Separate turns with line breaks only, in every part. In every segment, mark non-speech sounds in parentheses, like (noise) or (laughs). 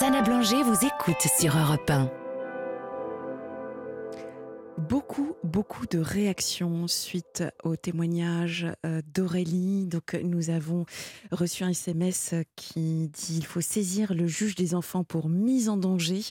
Sana Blanger vous écoute sur Europe 1.
Beaucoup, beaucoup de réactions suite au témoignage euh, d'Aurélie. Donc, nous avons reçu un SMS qui dit il faut saisir le juge des enfants pour mise en danger.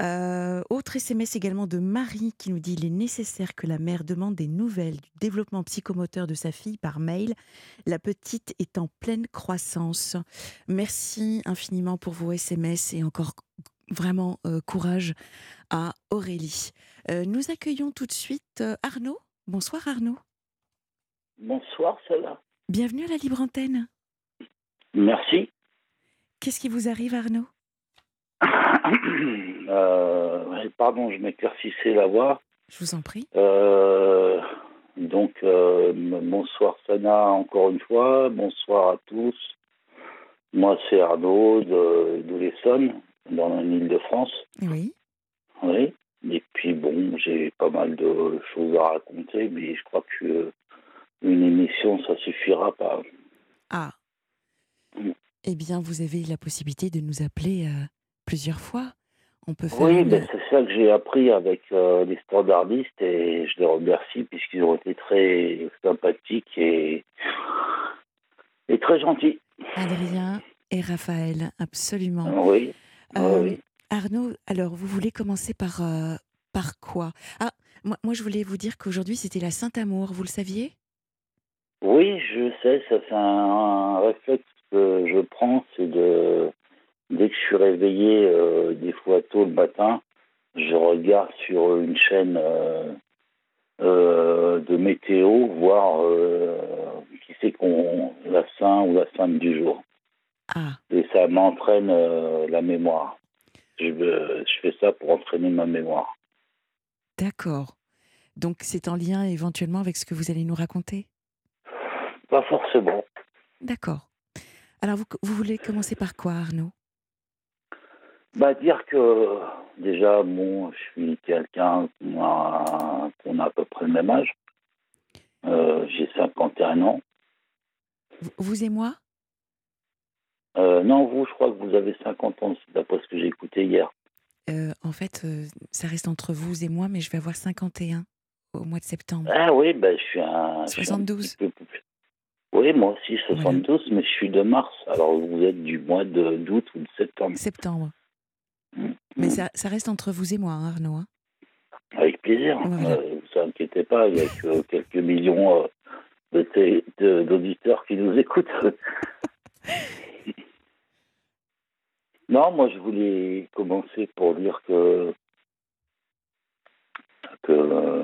Euh, autre SMS également de Marie qui nous dit il est nécessaire que la mère demande des nouvelles du développement psychomoteur de sa fille par mail. La petite est en pleine croissance. Merci infiniment pour vos SMS et encore vraiment euh, courage à Aurélie. Euh, nous accueillons tout de suite Arnaud. Bonsoir Arnaud.
Bonsoir Cela.
Bienvenue à la Libre Antenne.
Merci.
Qu'est-ce qui vous arrive Arnaud? (coughs)
euh, pardon, je m'éclaircissais la voix.
Je vous en prie.
Euh, donc, euh, bonsoir Sana encore une fois. Bonsoir à tous. Moi, c'est Arnaud de, de l'Essonne, dans l'île de France.
Oui.
Oui. Et puis, bon, j'ai pas mal de choses à raconter, mais je crois que une émission, ça suffira pas.
Ah. Eh bien, vous avez la possibilité de nous appeler plusieurs fois. On peut faire
oui, ben, c'est ça que j'ai appris avec euh, les standardistes et je les remercie puisqu'ils ont été très sympathiques et, et très gentils.
Adrien et Raphaël, absolument.
Oui.
Euh,
oui.
Arnaud, alors vous voulez commencer par, euh, par quoi? Ah, moi, moi je voulais vous dire qu'aujourd'hui c'était la Saint-Amour, vous le saviez?
Oui, je sais, ça c'est un réflexe que je prends, c'est de Dès que je suis réveillé, euh, des fois tôt le matin, je regarde sur une chaîne euh, euh, de météo, voir qui c'est qu'on la saint ou la sainte du jour.
Ah.
Et ça m'entraîne la mémoire. Je, je fais ça pour entraîner ma mémoire.
D'accord. Donc c'est en lien éventuellement avec ce que vous allez nous raconter?
Pas forcément.
D'accord. Alors vous, vous voulez commencer par quoi, Arnaud?
Bah, dire que déjà, bon, je suis quelqu'un qu'on a, à peu près le même âge. Euh, j'ai 51 ans.
Vous et moi?
Euh, Non, vous, je crois que vous avez 50 ans, d'après ce que j'ai écouté hier.
Euh, en fait, ça reste entre vous et moi, mais je vais avoir 51 au mois de septembre.
Ah oui, ben, je suis un.
72.
Oui, moi aussi, 72, mais je suis de mars. Alors, vous êtes du mois d'août ou de septembre.
Septembre. Mais ça, ça, reste entre vous et moi, hein, Arnaud. Hein.
Avec plaisir. Ne euh, vous inquiétez pas, il y a que (laughs) quelques millions euh, d'auditeurs qui nous écoutent. (laughs) non, moi je voulais commencer pour dire que, que euh,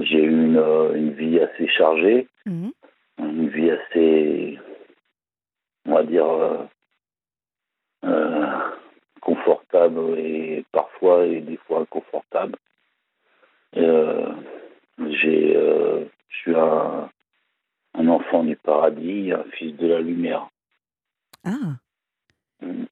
j'ai eu une, une, vie assez chargée,
mmh.
une vie assez, on va dire, confortable et parfois et des fois inconfortable. Euh, j'ai, euh, je suis un, un, enfant du paradis, un fils de la lumière.
Ah.
Mm.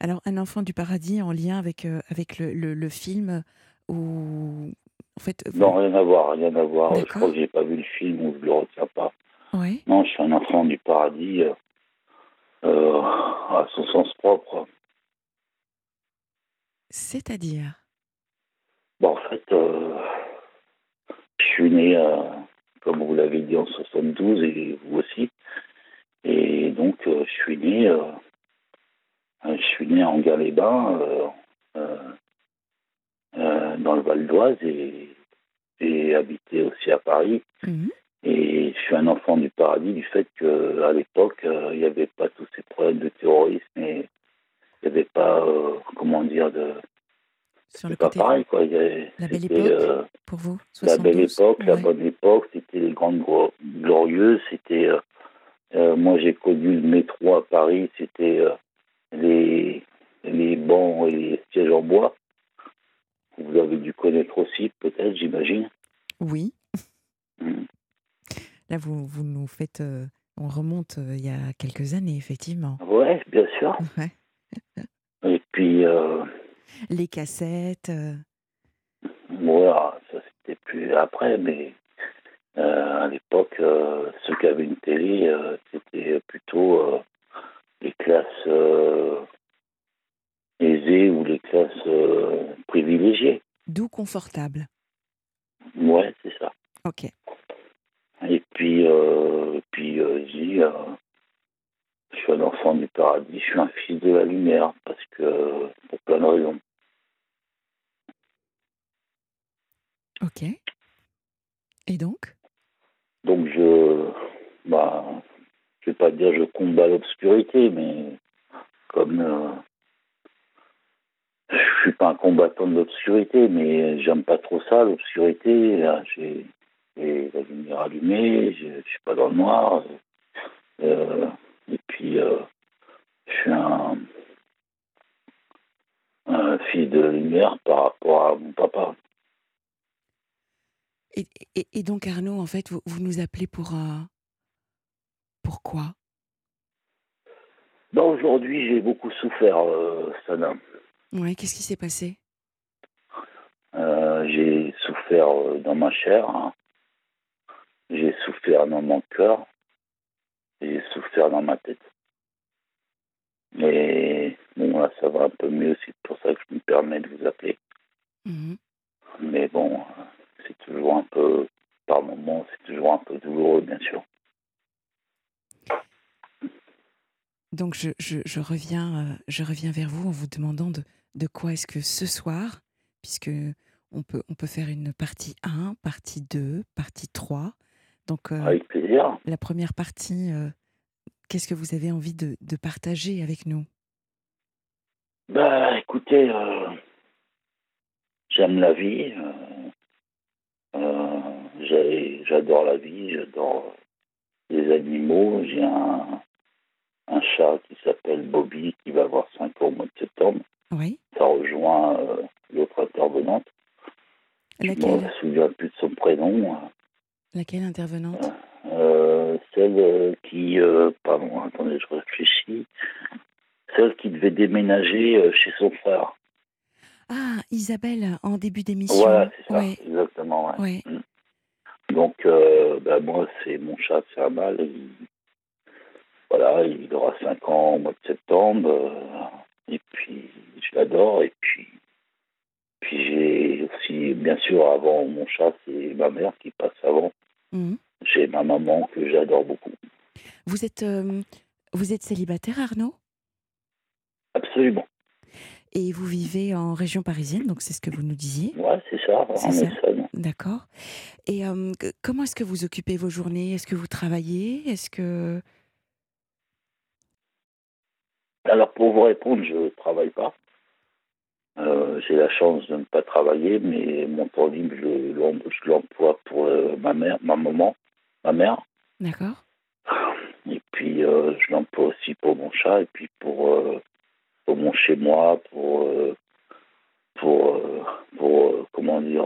Alors un enfant du paradis en lien avec euh, avec le, le, le, film ou en fait.
Vous... Non, rien à voir, rien à voir. Je crois que j'ai pas vu le film ou je le retiens pas.
Oui.
Non, je suis un enfant du paradis à son sens propre.
C'est-à-dire?
Bon, En fait, euh, je suis né, euh, comme vous l'avez dit, en 72 et vous aussi. Et donc, euh, je suis né, je suis né en Gare-les-Bains, dans le Val d'Oise, et j'ai habité aussi à Paris.
Mmh.
Et je suis un enfant du paradis du fait qu'à l'époque, il n'y avait pas tous ces problèmes de terrorisme et il n'y avait pas, euh, comment dire, de. Pas pareil, quoi.
la belle époque, euh, pour vous 72.
La belle époque, ouais. la bonne époque, c'était les grandes glorieuses, c'était. Euh, moi, j'ai connu le métro à Paris, c'était les, les bancs et les sièges en bois. Vous avez dû connaître aussi, peut-être, j'imagine.
Oui.
Mmh.
Là, vous, vous nous faites. on remonte il y a quelques années, effectivement.
Oui, bien sûr.
Ouais.
Puis. Euh,
Les cassettes. Euh...
Voilà, ça c'était plus après, mais euh, à l'époque, ceux qui avaient une télé, c'était plutôt les classes C ou les classes privilégiées.
D'où confortable.
Ouais, c'est ça.
Ok.
Et puis, euh, puis euh, euh, je suis un enfant du paradis, je suis un fils de la lumière, parce que, pour plein de raisons.
Ok. Et donc?
Donc, je, bah, je vais pas dire je combat l'obscurité, mais comme euh, je suis pas un combattant de l'obscurité, mais j'aime pas trop ça, l'obscurité. Là, J'ai j'ai la lumière allumée, je, je suis pas dans le noir. Euh, puis, euh, je suis un, un fils de lumière par rapport à mon papa.
et, et- et donc Arnaud, en fait, vous, vous nous appelez pour un... Pourquoi
Ben, Aujourd'hui, j'ai beaucoup souffert, euh, Sana.
Ouais, qu'est-ce qui s'est passé?
Euh, j'ai souffert euh, dans ma chair, hein. j'ai souffert dans mon cœur, j'ai souffert dans ma tête. Mais bon, là, ça va un peu mieux, c'est pour ça que je me permets de vous appeler.
Mhm.
Mais bon, c'est toujours un peu, par moments, c'est toujours un peu douloureux, bien sûr.
Donc je, je- je reviens, euh, je reviens vers vous en vous demandant de, de quoi est-ce que ce soir, puisque on peut, on peut faire une partie 1, partie 2, partie 3. Donc euh,
Avec plaisir.
la première partie, euh, qu'est-ce que vous avez envie de, de partager avec nous?
Bah, écoutez, euh, j'aime la vie. j'adore la vie, j'adore les animaux. J'ai un, un chat qui s'appelle Bobby qui va avoir 5 ans au mois de septembre.
Oui
Ça rejoint euh, l'autre intervenante. Je ne me souviens plus de son prénom.
Laquelle intervenante?
Euh, celle euh, qui, euh, pardon, attendez, je réfléchis. Celle qui devait déménager euh, chez son frère.
Ah, Isabelle, en début d'émission.
Voilà, c'est ça,
Ouais,
exactement. ouais.
ouais.
Donc, euh, ben, moi, c'est mon chat, c'est un mâle. Il, voilà, il aura 5 ans au mois de septembre. et puis, je l'adore. Et puis, puis j'ai aussi, bien sûr, avant mon chat, c'est ma mère qui passe avant.
Mhm.
J'ai ma maman que j'adore beaucoup.
Vous êtes, euh, vous êtes célibataire, Arnaud?
Absolument.
Et vous vivez en région parisienne, donc c'est ce que vous nous disiez?
Ouais, c'est ça, en.
D'accord. Et euh, comment est-ce que vous occupez vos journées? Est-ce que vous travaillez? Est-ce que...
Alors, pour vous répondre, je ne travaille pas. Euh, j'ai la chance de ne pas travailler, mais mon temps libre, je, l'em- je l'emploie pour euh, ma mère, ma maman, ma mère.
D'accord
Et puis, euh, je l'emploie aussi pour mon chat et puis pour, pour mon chez-moi, pour, pour, pour comment dire,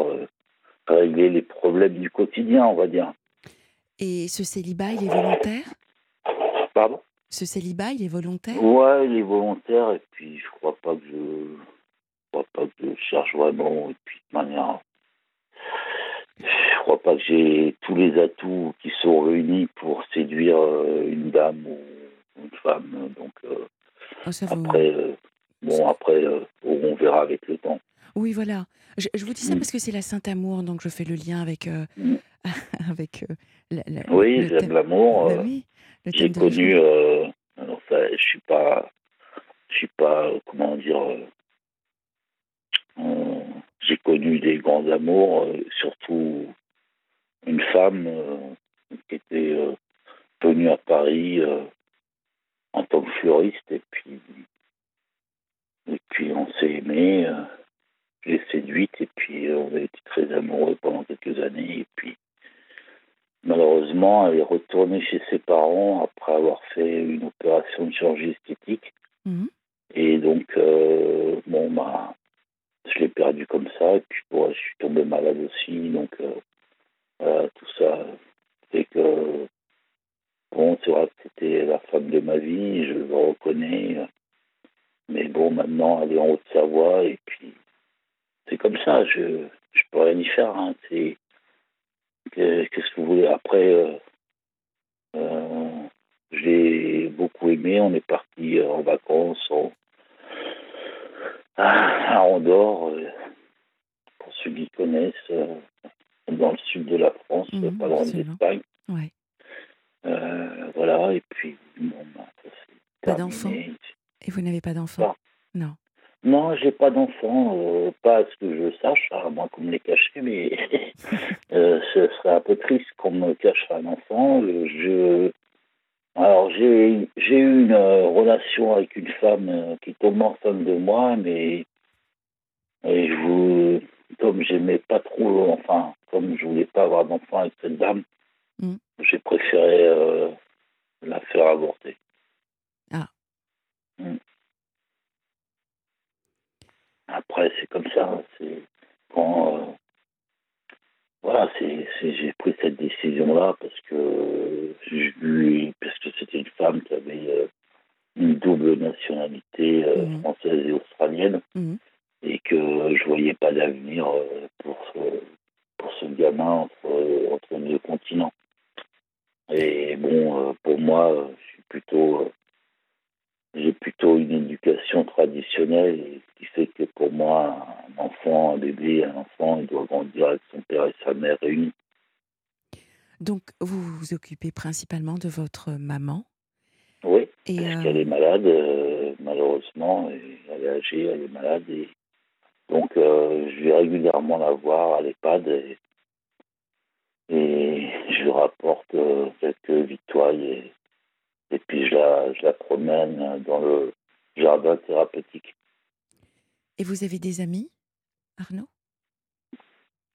régler les problèmes du quotidien, on va dire.
Et ce célibat, il est volontaire?
Pardon?
Ce célibat, il est volontaire?
Ouais, il est volontaire et puis je crois pas que je crois pas que je cherche vraiment et puis de manière, je crois pas que j'ai tous les atouts qui sont réunis pour séduire euh, une dame ou une femme. Donc euh,
Oh, vous-
après, euh, bon après, euh, on verra avec le temps.
Oui, voilà. Je, je vous dis ça
Mm.
parce que c'est la Saint-Amour, donc je fais le lien avec,
Mm. (laughs)
avec la- la-
Oui, j'aime l'amour.
Bah oui,
J'ai connu, alors ça, je suis pas, je suis pas, comment dire, j'ai connu des grands amours, euh, surtout une femme euh, qui était euh, venue à Paris euh, en tant que fleuriste et puis, et puis on s'est aimé, euh, je l'ai séduite et puis euh, on a été très amoureux pendant quelques années et puis Malheureusement, elle est retournée chez ses parents après avoir fait une opération de chirurgie esthétique.
Mhm.
Et donc, euh, bon, bah, perdu comme ça. Puis, bon, je suis tombé malade aussi. Donc, euh, voilà, tout ça fait que, bon, c'est vrai que c'était la femme de ma vie, je le reconnais. Mais bon, maintenant, elle est en Haute-Savoie. Et puis, c'est comme ça. Je je peux rien y faire. Hein, Qu'est-ce que vous voulez Après, euh, euh, j'ai beaucoup aimé. On est parti en vacances. on- à Andorre, pour ceux qui connaissent, dans le sud de la France,
Mhm,
pas loin d'Espagne.
Ouais.
Euh, voilà, et puis, bon, bah,
Pas
terminé.
Et vous n'avez pas d'enfant Non.
Non, j'ai pas d'enfant, euh, pas à ce que je sache, à moins qu'on me les cache, mais (laughs) euh, ce serait un peu triste qu'on me cache un enfant. Euh, Je, alors j'ai eu une euh, relation avec une femme euh, qui tombe enceinte de moi, mais et je vous, comme j'aimais pas trop, enfin comme je voulais pas avoir d'enfant avec cette dame,
Mm.
j'ai préféré euh, la faire avorter.
Ah.
Mm. Après, c'est comme ça. C'est quand euh, voilà, j'ai pris cette décision-là parce que parce que c'était une femme qui avait euh, une double nationalité euh,
Mhm.
française et australienne
Mhm.
et que je voyais pas d'avenir euh, pour ce pour ce gamin entre entre les deux continents. Et bon, pour moi, je suis plutôt j'ai plutôt une éducation traditionnelle, qui fait que pour moi, enfant, un bébé, un enfant, il doit grandir avec son père et sa mère réunis.
Donc, vous vous occupez principalement de votre maman.
Oui,
Et
parce
euh,
qu'elle est malade, euh, malheureusement, et elle est âgée, elle est malade, et donc euh, je vais régulièrement la voir à l'EHPAD, et, et je lui rapporte quelques victoires, et, et puis je la, je la promène dans le jardin thérapeutique.
et vous avez des amis, Arnaud?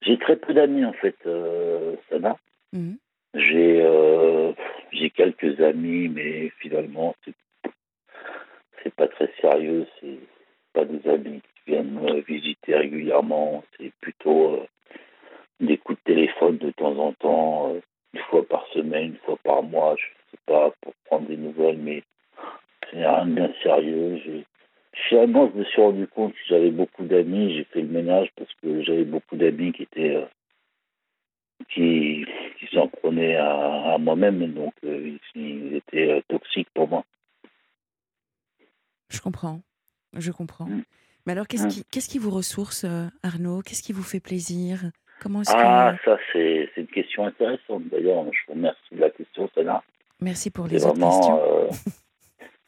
J'ai très peu d'amis en fait, euh, Sana.
Mhm.
J'ai euh, j'ai quelques amis, mais finalement c'est c'est pas très sérieux. C'est pas des amis qui viennent me visiter régulièrement. C'est plutôt euh, des coups de téléphone de temps en temps, euh, une fois par semaine, une fois par mois. Je sais pas pour prendre des nouvelles, mais c'est rien de bien sérieux. J'ai Finalement, je me suis rendu compte que j'avais beaucoup d'amis. J'ai fait le ménage parce que j'avais beaucoup d'amis qui étaient euh, qui, qui s'en prenaient à, à moi-même, donc euh, ils, étaient euh, toxiques pour moi.
Je comprends. Je comprends.
Mm.
Mais alors, qu'est-ce
Mm.
qui, qu'est-ce qui vous ressource, Arnaud? Qu'est-ce qui vous fait plaisir? Comment
Ah,
que...
ça c'est c'est une question intéressante. D'ailleurs, je vous remercie de la question, Sana.
Merci pour les autres questions.
euh,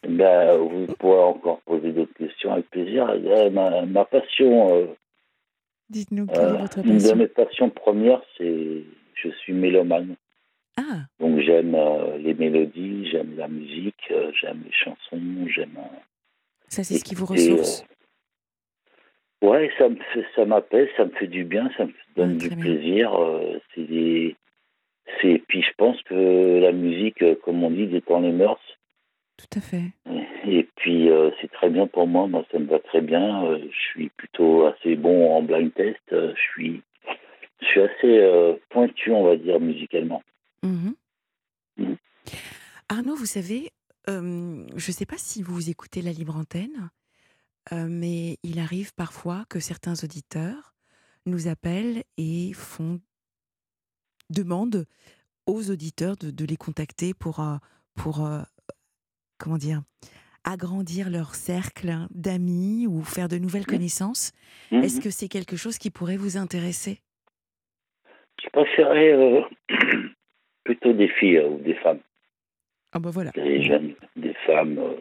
(laughs) ben, vous pourrez encore poser d'autres avec plaisir. Euh, Ma, ma passion, euh,
Dites-nous, quelle
euh,
est votre
une de
passion
mes passions premières, c'est je suis mélomane.
Ah,
Donc j'aime euh, les mélodies, j'aime la musique, euh, j'aime les chansons, j'aime. euh,
ça, c'est ce qui vous ressource.
ouais, ça me fait, ça m'apaise, ça me fait du bien, ça me donne
Ouais,
du
bien.
plaisir. c'est des- c'est puis je pense que la musique, comme on dit, détend les mœurs.
Tout à fait.
Et puis euh, c'est très bien pour moi, moi ça me va très bien. euh, je suis plutôt assez bon en blind test. euh, je suis, je suis assez pointu, on va dire musicalement.
Mhm.
Mhm.
Arnaud, vous savez, je ne sais pas si vous écoutez la libre antenne, mais il arrive parfois que certains auditeurs nous appellent et font demandent aux auditeurs de, de les contacter pour, pour comment dire, agrandir leur cercle d'amis ou faire de nouvelles connaissances.
Mhm.
Est-ce que c'est quelque chose qui pourrait vous intéresser?
Je préférais euh, (clears throat) plutôt des filles euh, ou des femmes.
Ah ben voilà.
des jeunes, des femmes, euh,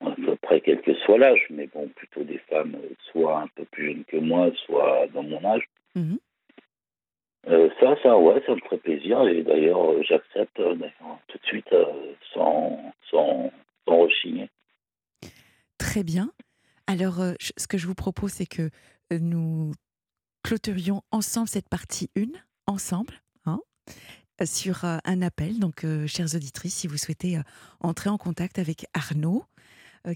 à peu près quel que soit l'âge, mais bon, plutôt des femmes euh, soit un peu plus jeunes que moi, soit dans mon âge.
Mhm.
Euh, ça, ça, ouais, ça me ferait plaisir, et d'ailleurs, euh, j'accepte euh, tout de suite, sans, sans, sans rechigner.
Très bien. Alors, ce que je vous propose, c'est que nous clôturions ensemble cette partie 1, ensemble, hein, sur un appel. Donc, chères auditrices, si vous souhaitez entrer en contact avec Arnaud,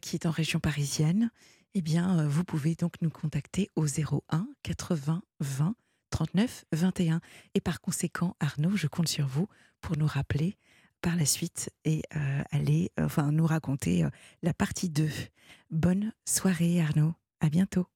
qui est en région parisienne, eh bien, vous pouvez donc nous contacter au 01 80 20 39 21. Et par conséquent, Arnaud, je compte sur vous pour nous rappeler par la suite et euh, aller, enfin, nous raconter euh, la partie 2. Bonne soirée Arnaud, à bientôt.